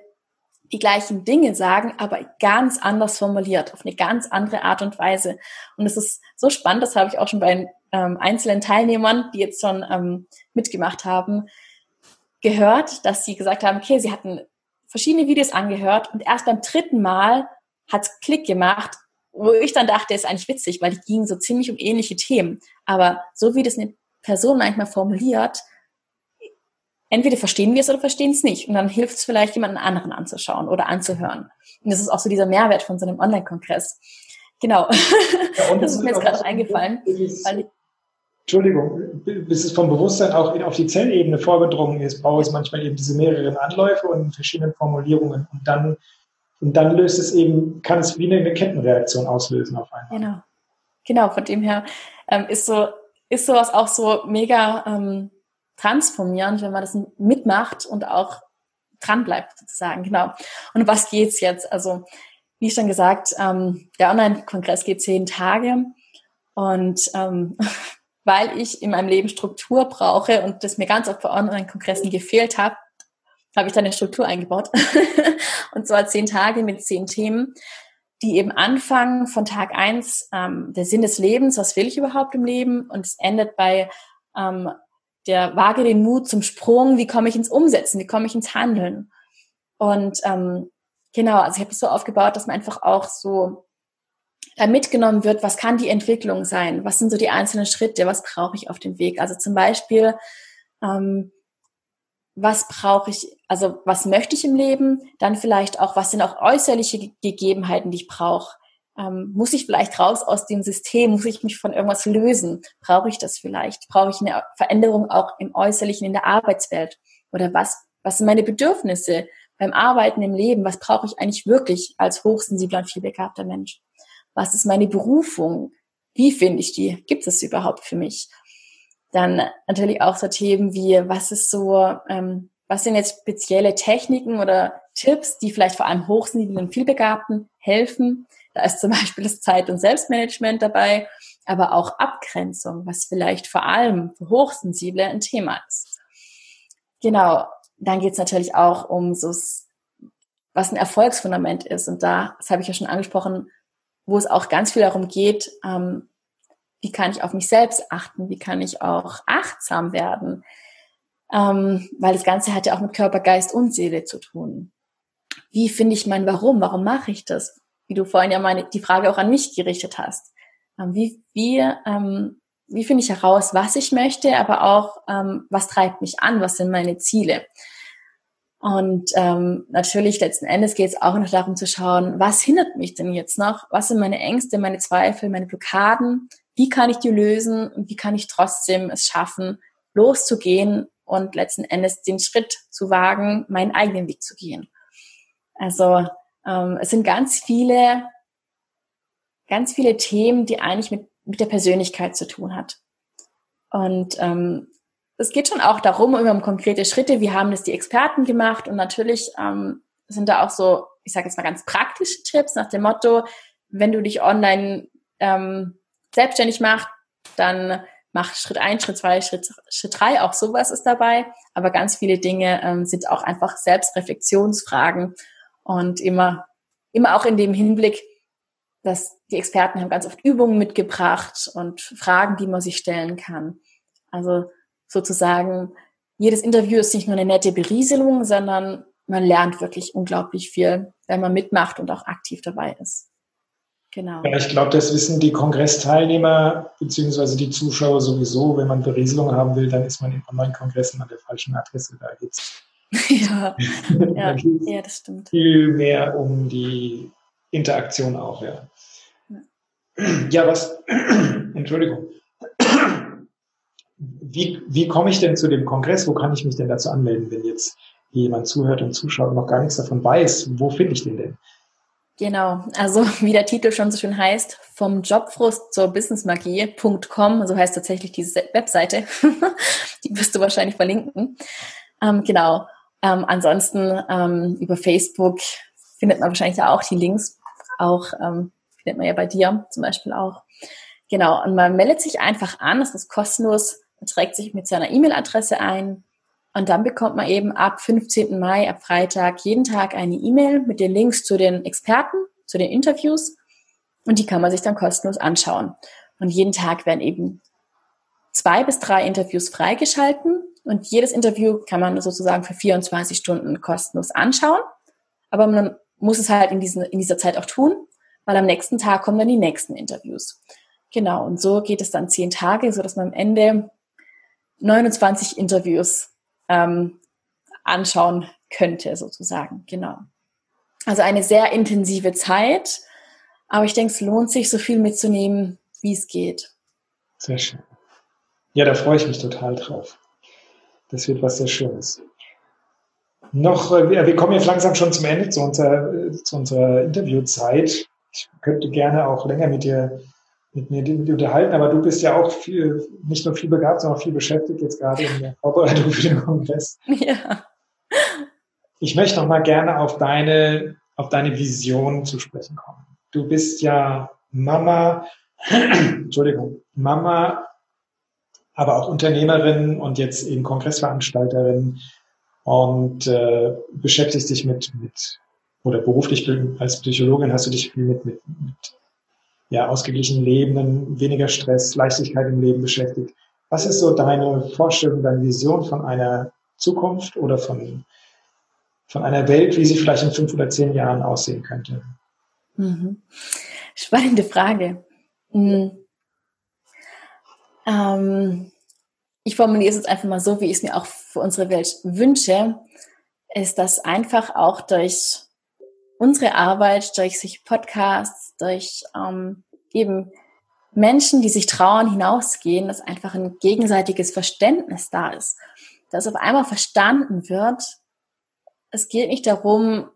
die gleichen Dinge sagen, aber ganz anders formuliert, auf eine ganz andere Art und Weise. Und es ist so spannend, das habe ich auch schon bei ähm, einzelnen Teilnehmern, die jetzt schon ähm, mitgemacht haben, gehört, dass sie gesagt haben, okay, sie hatten verschiedene Videos angehört und erst beim dritten Mal hat es Klick gemacht, wo ich dann dachte, ist eigentlich witzig, weil die gingen so ziemlich um ähnliche Themen. Aber so wie das eine Person manchmal formuliert, entweder verstehen wir es oder verstehen es nicht. Und dann hilft es vielleicht, jemanden anderen anzuschauen oder anzuhören. Und das ist auch so dieser Mehrwert von so einem Online-Kongress. genau. Ja, das ist mir jetzt gerade eingefallen. Weil Entschuldigung, bis es vom Bewusstsein auch auf die Zellebene vorgedrungen ist, braucht es manchmal eben diese mehreren Anläufe und verschiedenen Formulierungen. Und dann, und dann löst es eben, kann es wie eine Kettenreaktion auslösen auf einmal. Genau. Genau, von dem her ähm, ist so, ist sowas auch so mega ähm, transformierend, wenn man das mitmacht und auch dran bleibt sozusagen, genau. Und was geht's jetzt? Also, wie schon gesagt, ähm, der Online-Kongress geht zehn Tage und ähm, weil ich in meinem Leben Struktur brauche und das mir ganz oft bei Online-Kongressen gefehlt hat, habe ich da eine Struktur eingebaut. und zwar zehn Tage mit zehn Themen, die eben anfangen von Tag eins ähm, der Sinn des Lebens, was will ich überhaupt im Leben? Und es endet bei ähm, der Wage den Mut zum Sprung, wie komme ich ins Umsetzen, wie komme ich ins Handeln. Und ähm, genau, also ich habe es so aufgebaut, dass man einfach auch so da mitgenommen wird, was kann die Entwicklung sein, was sind so die einzelnen Schritte, was brauche ich auf dem Weg. Also zum Beispiel, ähm, was brauche ich, also was möchte ich im Leben, dann vielleicht auch, was sind auch äußerliche Gegebenheiten, die ich brauche. Ähm, muss ich vielleicht raus aus dem System? Muss ich mich von irgendwas lösen? Brauche ich das vielleicht? Brauche ich eine Veränderung auch im Äußerlichen, in der Arbeitswelt? Oder was, was sind meine Bedürfnisse beim Arbeiten im Leben? Was brauche ich eigentlich wirklich als hochsensibler und vielbegabter Mensch? Was ist meine Berufung? Wie finde ich die? Gibt es überhaupt für mich? Dann natürlich auch so Themen wie, was ist so, ähm, was sind jetzt spezielle Techniken oder Tipps, die vielleicht vor allem hochsensiblen und vielbegabten helfen? Da ist zum Beispiel das Zeit- und Selbstmanagement dabei, aber auch Abgrenzung, was vielleicht vor allem für Hochsensible ein Thema ist. Genau. Dann geht es natürlich auch um so, was ein Erfolgsfundament ist. Und da, das habe ich ja schon angesprochen, wo es auch ganz viel darum geht, ähm, wie kann ich auf mich selbst achten, wie kann ich auch achtsam werden, ähm, weil das Ganze hat ja auch mit Körper, Geist und Seele zu tun. Wie finde ich mein Warum? Warum mache ich das? Wie du vorhin ja meine, die Frage auch an mich gerichtet hast. Ähm, wie, wie, ähm, wie finde ich heraus, was ich möchte, aber auch, ähm, was treibt mich an, was sind meine Ziele? Und ähm, natürlich letzten Endes geht es auch noch darum zu schauen, was hindert mich denn jetzt noch? Was sind meine Ängste, meine Zweifel, meine Blockaden? Wie kann ich die lösen und wie kann ich trotzdem es schaffen, loszugehen und letzten Endes den Schritt zu wagen, meinen eigenen Weg zu gehen? Also ähm, es sind ganz viele, ganz viele Themen, die eigentlich mit, mit der Persönlichkeit zu tun hat. Und ähm, es geht schon auch darum, um konkrete Schritte. Wie haben das die Experten gemacht? Und natürlich ähm, sind da auch so, ich sage jetzt mal ganz praktische Tipps nach dem Motto, wenn du dich online ähm, selbstständig machst, dann mach Schritt eins, Schritt zwei, Schritt, Schritt drei, auch sowas ist dabei. Aber ganz viele Dinge ähm, sind auch einfach Selbstreflexionsfragen und immer, immer auch in dem Hinblick, dass die Experten haben ganz oft Übungen mitgebracht und Fragen, die man sich stellen kann. Also sozusagen, jedes Interview ist nicht nur eine nette Berieselung, sondern man lernt wirklich unglaublich viel, wenn man mitmacht und auch aktiv dabei ist. Genau. Ja, ich glaube, das wissen die Kongressteilnehmer bzw. die Zuschauer sowieso. Wenn man Berieselung haben will, dann ist man in Online-Kongressen an der falschen Adresse. Da geht es ja, ja, ja, das stimmt. Viel mehr um die Interaktion auch, ja. Ja, was, Entschuldigung wie, wie komme ich denn zu dem Kongress? Wo kann ich mich denn dazu anmelden, wenn jetzt jemand zuhört und zuschaut und noch gar nichts davon weiß? Wo finde ich den denn? Genau, also wie der Titel schon so schön heißt, vom Jobfrust zur Businessmagie.com, so heißt tatsächlich diese Webseite, die wirst du wahrscheinlich verlinken. Ähm, genau, ähm, ansonsten ähm, über Facebook findet man wahrscheinlich auch die Links, auch ähm, findet man ja bei dir zum Beispiel auch. Genau, und man meldet sich einfach an, das ist kostenlos, man trägt sich mit seiner E-Mail-Adresse ein und dann bekommt man eben ab 15. Mai, ab Freitag, jeden Tag eine E-Mail mit den Links zu den Experten, zu den Interviews und die kann man sich dann kostenlos anschauen. Und jeden Tag werden eben zwei bis drei Interviews freigeschalten und jedes Interview kann man sozusagen für 24 Stunden kostenlos anschauen. Aber man muss es halt in, diesen, in dieser Zeit auch tun, weil am nächsten Tag kommen dann die nächsten Interviews. Genau, und so geht es dann zehn Tage, so dass man am Ende 29 Interviews ähm, anschauen könnte, sozusagen. Genau. Also eine sehr intensive Zeit. Aber ich denke, es lohnt sich, so viel mitzunehmen, wie es geht. Sehr schön. Ja, da freue ich mich total drauf. Das wird was sehr Schönes. Noch, äh, wir kommen jetzt langsam schon zum Ende zu unserer, zu unserer Interviewzeit. Ich könnte gerne auch länger mit dir, mit mir unterhalten, aber du bist ja auch viel, nicht nur viel begabt, sondern auch viel beschäftigt jetzt gerade in der Vorbereitung für den Kongress. Ja. Ich möchte noch mal gerne auf deine, auf deine Vision zu sprechen kommen. Du bist ja Mama, Entschuldigung, Mama, aber auch Unternehmerin und jetzt eben Kongressveranstalterin und äh, beschäftigst dich mit, mit oder beruflich als Psychologin hast du dich viel mit, mit, mit ja, ausgeglichenen Leben, weniger Stress, Leichtigkeit im Leben beschäftigt. Was ist so deine Vorstellung, deine Vision von einer Zukunft oder von, von einer Welt, wie sie vielleicht in fünf oder zehn Jahren aussehen könnte? Mhm. Spannende Frage. Mhm. Ähm, ich formuliere es jetzt einfach mal so, wie ich es mir auch für unsere Welt wünsche, ist, dass einfach auch durch unsere Arbeit, durch sich Podcasts, durch ähm, eben Menschen, die sich trauen, hinausgehen, dass einfach ein gegenseitiges Verständnis da ist. Dass auf einmal verstanden wird, es geht nicht darum,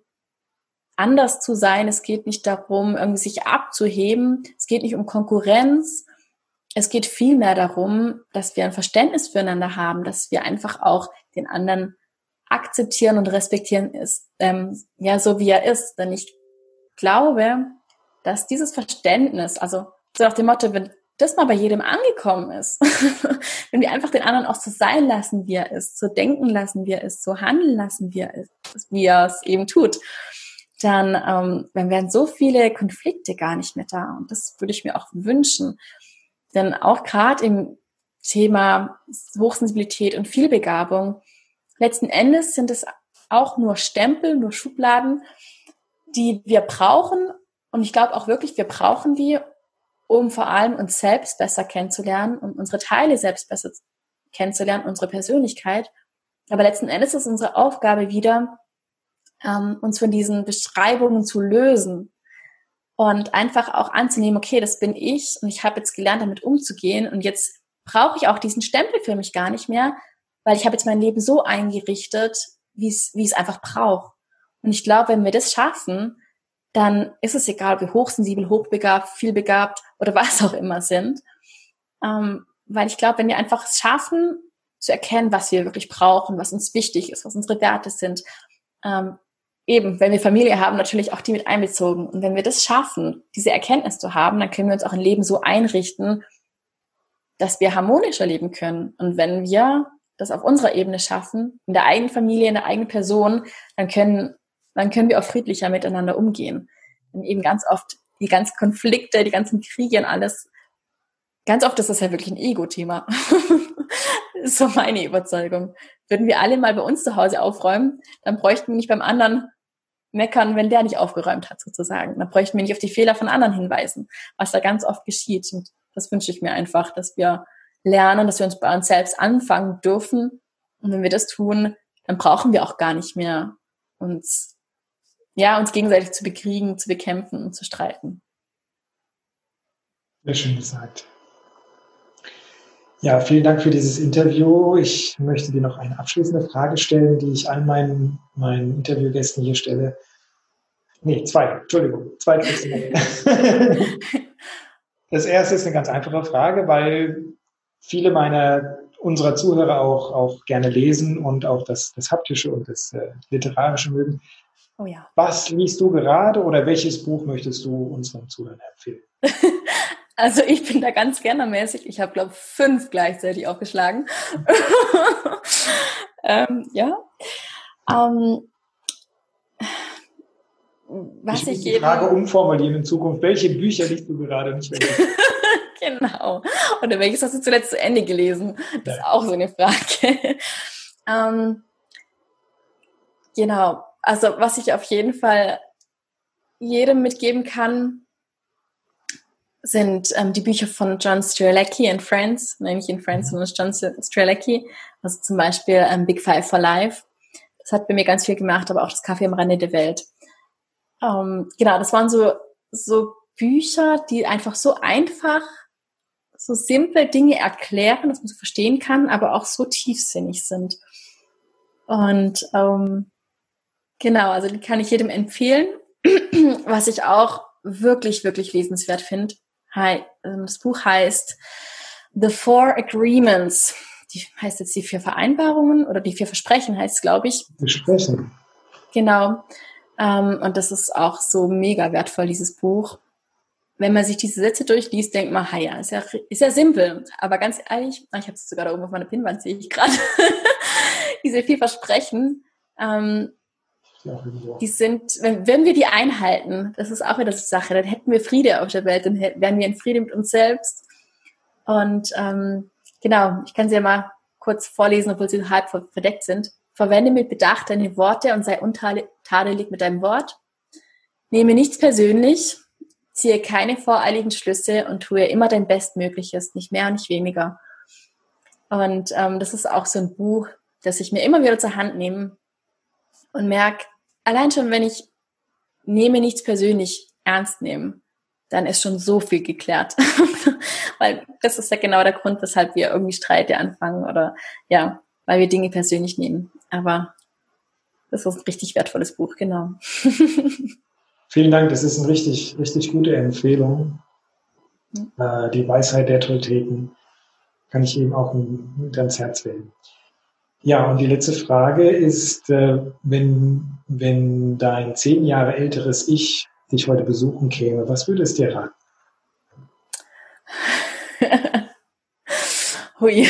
anders zu sein, es geht nicht darum, irgendwie sich abzuheben, es geht nicht um Konkurrenz, es geht vielmehr darum, dass wir ein Verständnis füreinander haben, dass wir einfach auch den anderen akzeptieren und respektieren ist, ähm, ja, so wie er ist. Denn ich glaube, dass dieses Verständnis, also so nach dem Motto, wenn das mal bei jedem angekommen ist, wenn wir einfach den anderen auch so sein lassen, wie er ist, so denken lassen, wie er ist, so handeln lassen, wie er ist, wie er es eben tut, dann, ähm, dann wären so viele Konflikte gar nicht mehr da. Und das würde ich mir auch wünschen. Denn auch gerade im Thema Hochsensibilität und Vielbegabung, letzten Endes sind es auch nur Stempel, nur Schubladen, die wir brauchen. Und ich glaube auch wirklich, wir brauchen die, um vor allem uns selbst besser kennenzulernen, um unsere Teile selbst besser kennenzulernen, unsere Persönlichkeit. Aber letzten Endes ist unsere Aufgabe wieder, ähm, uns von diesen Beschreibungen zu lösen und einfach auch anzunehmen, okay, das bin ich und ich habe jetzt gelernt, damit umzugehen und jetzt brauche ich auch diesen Stempel für mich gar nicht mehr, weil ich habe jetzt mein Leben so eingerichtet, wie es wie es einfach braucht. Und ich glaube, wenn wir das schaffen, dann ist es egal, ob wir hochsensibel, hochbegabt, vielbegabt oder was auch immer sind. Ähm, weil ich glaube, wenn wir einfach es schaffen, zu erkennen, was wir wirklich brauchen, was uns wichtig ist, was unsere Werte sind, ähm, eben, wenn wir Familie haben, natürlich auch die mit einbezogen. Und wenn wir das schaffen, diese Erkenntnis zu haben, dann können wir uns auch ein Leben so einrichten, dass wir harmonischer leben können. Und wenn wir das auf unserer Ebene schaffen, in der eigenen Familie, in der eigenen Person, dann können, dann können wir auch friedlicher miteinander umgehen. Und eben ganz oft die ganzen Konflikte, die ganzen Kriege und alles, ganz oft ist das ja wirklich ein Ego-Thema. so meine Überzeugung. Würden wir alle mal bei uns zu Hause aufräumen, dann bräuchten wir nicht beim anderen meckern, wenn der nicht aufgeräumt hat, sozusagen. Dann bräuchten wir nicht auf die Fehler von anderen hinweisen, was da ganz oft geschieht. Und das wünsche ich mir einfach, dass wir lernen, dass wir uns bei uns selbst anfangen dürfen. Und wenn wir das tun, dann brauchen wir auch gar nicht mehr uns, ja, uns gegenseitig zu bekriegen, zu bekämpfen und zu streiten. Sehr schön gesagt. Ja, vielen Dank für dieses Interview. Ich möchte dir noch eine abschließende Frage stellen, die ich all meinen, meinen Interviewgästen hier stelle. Nee, zwei, Entschuldigung, zwei Das erste ist eine ganz einfache Frage, weil viele meiner unserer Zuhörer auch, auch gerne lesen und auch das, das Haptische und das äh, Literarische mögen. Oh ja. Was liest du gerade oder welches Buch möchtest du unseren Zuhörern empfehlen? Also ich bin da ganz scannermäßig. Ich habe, glaube fünf gleichzeitig aufgeschlagen. ähm, ja. Ähm, was ich, ich die Frage umformulieren in Zukunft. Welche Bücher liest du gerade nicht mehr? genau. Oder welches hast du zuletzt zu Ende gelesen? Das ist auch so eine Frage. ähm, genau. Also was ich auf jeden Fall jedem mitgeben kann, sind ähm, die Bücher von John Strzelecki in Friends, nein, nicht in Friends, sondern John Strzelecki, also zum Beispiel ähm, Big Five for Life. Das hat bei mir ganz viel gemacht, aber auch das Kaffee am Rande der Welt. Ähm, genau, das waren so, so Bücher, die einfach so einfach, so simpel Dinge erklären, dass man sie verstehen kann, aber auch so tiefsinnig sind. Und ähm, genau, also die kann ich jedem empfehlen. Was ich auch wirklich, wirklich lesenswert finde. Ähm, das Buch heißt The Four Agreements. Die heißt jetzt die vier Vereinbarungen oder die vier Versprechen heißt es, glaube ich. Versprechen. Genau. Ähm, und das ist auch so mega wertvoll, dieses Buch. Wenn man sich diese Sätze durchliest, denkt man, ha ja, ist ja, ist ja simpel. Aber ganz ehrlich, ich habe es sogar da oben auf meiner Pinnwand, sehe ich gerade. diese vier Versprechen, ähm, die sind, wenn, wenn wir die einhalten, das ist auch wieder die Sache, dann hätten wir Friede auf der Welt, dann wären wir in Friede mit uns selbst. Und ähm, genau, ich kann sie ja mal kurz vorlesen, obwohl sie halb verdeckt sind. Verwende mit Bedacht deine Worte und sei untadelig mit deinem Wort. Nehme nichts persönlich, ziehe keine voreiligen Schlüsse und tue immer dein Bestmögliches, nicht mehr und nicht weniger. Und ähm, das ist auch so ein Buch, das ich mir immer wieder zur Hand nehme und merke, allein schon, wenn ich nehme nichts persönlich ernst nehmen, dann ist schon so viel geklärt. weil das ist ja genau der Grund, weshalb wir irgendwie Streite anfangen oder ja, weil wir Dinge persönlich nehmen. Aber das ist ein richtig wertvolles Buch, genau. Vielen Dank, das ist eine richtig, richtig gute Empfehlung. Äh, die Weisheit der Tolteken kann ich eben auch mit ans Herz wählen. Ja, und die letzte Frage ist, äh, wenn, wenn dein zehn Jahre älteres Ich dich heute besuchen käme, was würde es dir raten? Hui.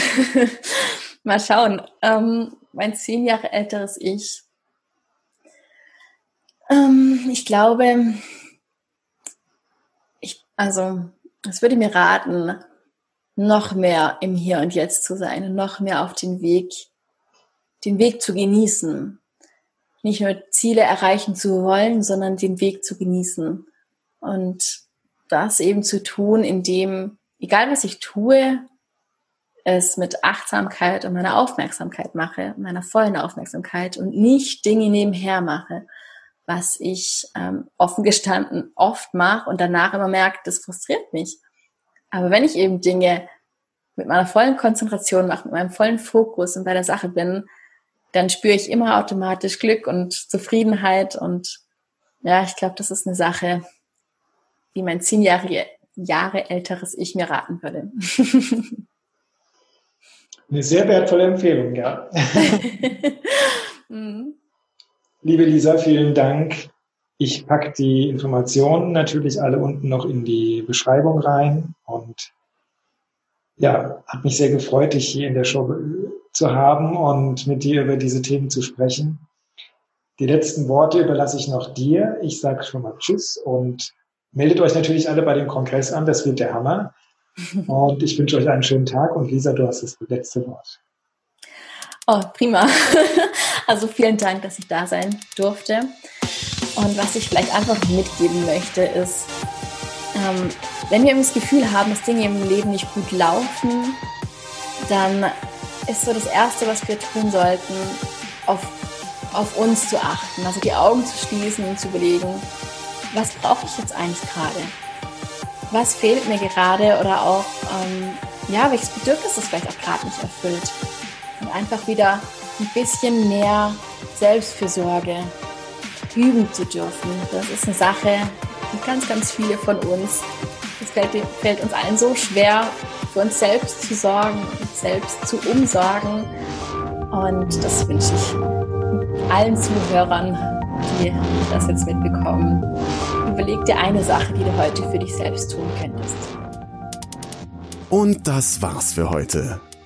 Mal schauen. Ähm, mein zehn Jahre älteres Ich. Ähm, ich glaube, ich, also, es würde mir raten, noch mehr im Hier und Jetzt zu sein, noch mehr auf den Weg den Weg zu genießen. Nicht nur Ziele erreichen zu wollen, sondern den Weg zu genießen. Und das eben zu tun, indem, egal was ich tue, es mit Achtsamkeit und meiner Aufmerksamkeit mache, meiner vollen Aufmerksamkeit und nicht Dinge nebenher mache, was ich ähm, offen gestanden oft mache und danach immer merke, das frustriert mich. Aber wenn ich eben Dinge mit meiner vollen Konzentration mache, mit meinem vollen Fokus und bei der Sache bin, dann spüre ich immer automatisch Glück und Zufriedenheit. Und ja, ich glaube, das ist eine Sache, die mein zehn Jahre, Jahre älteres Ich mir raten würde. Eine sehr wertvolle Empfehlung, ja. mhm. Liebe Lisa, vielen Dank. Ich packe die Informationen natürlich alle unten noch in die Beschreibung rein und ja, hat mich sehr gefreut, dich hier in der Show zu haben und mit dir über diese Themen zu sprechen. Die letzten Worte überlasse ich noch dir. Ich sage schon mal Tschüss und meldet euch natürlich alle bei dem Kongress an. Das wird der Hammer. Und ich wünsche euch einen schönen Tag. Und Lisa, du hast das letzte Wort. Oh, prima. Also vielen Dank, dass ich da sein durfte. Und was ich vielleicht einfach mitgeben möchte, ist, ähm, wenn wir das Gefühl haben, dass Dinge im Leben nicht gut laufen, dann ist so das Erste, was wir tun sollten, auf, auf uns zu achten. Also die Augen zu schließen und zu überlegen, was brauche ich jetzt eigentlich gerade? Was fehlt mir gerade oder auch, ähm, ja, welches Bedürfnis ist vielleicht auch gerade nicht erfüllt? Und einfach wieder ein bisschen mehr Selbstfürsorge üben zu dürfen. Das ist eine Sache, die ganz, ganz viele von uns, es fällt, fällt uns allen so schwer, für uns selbst zu sorgen, selbst zu umsorgen. Und das wünsche ich allen Zuhörern, die das jetzt mitbekommen. Überleg dir eine Sache, die du heute für dich selbst tun könntest. Und das war's für heute.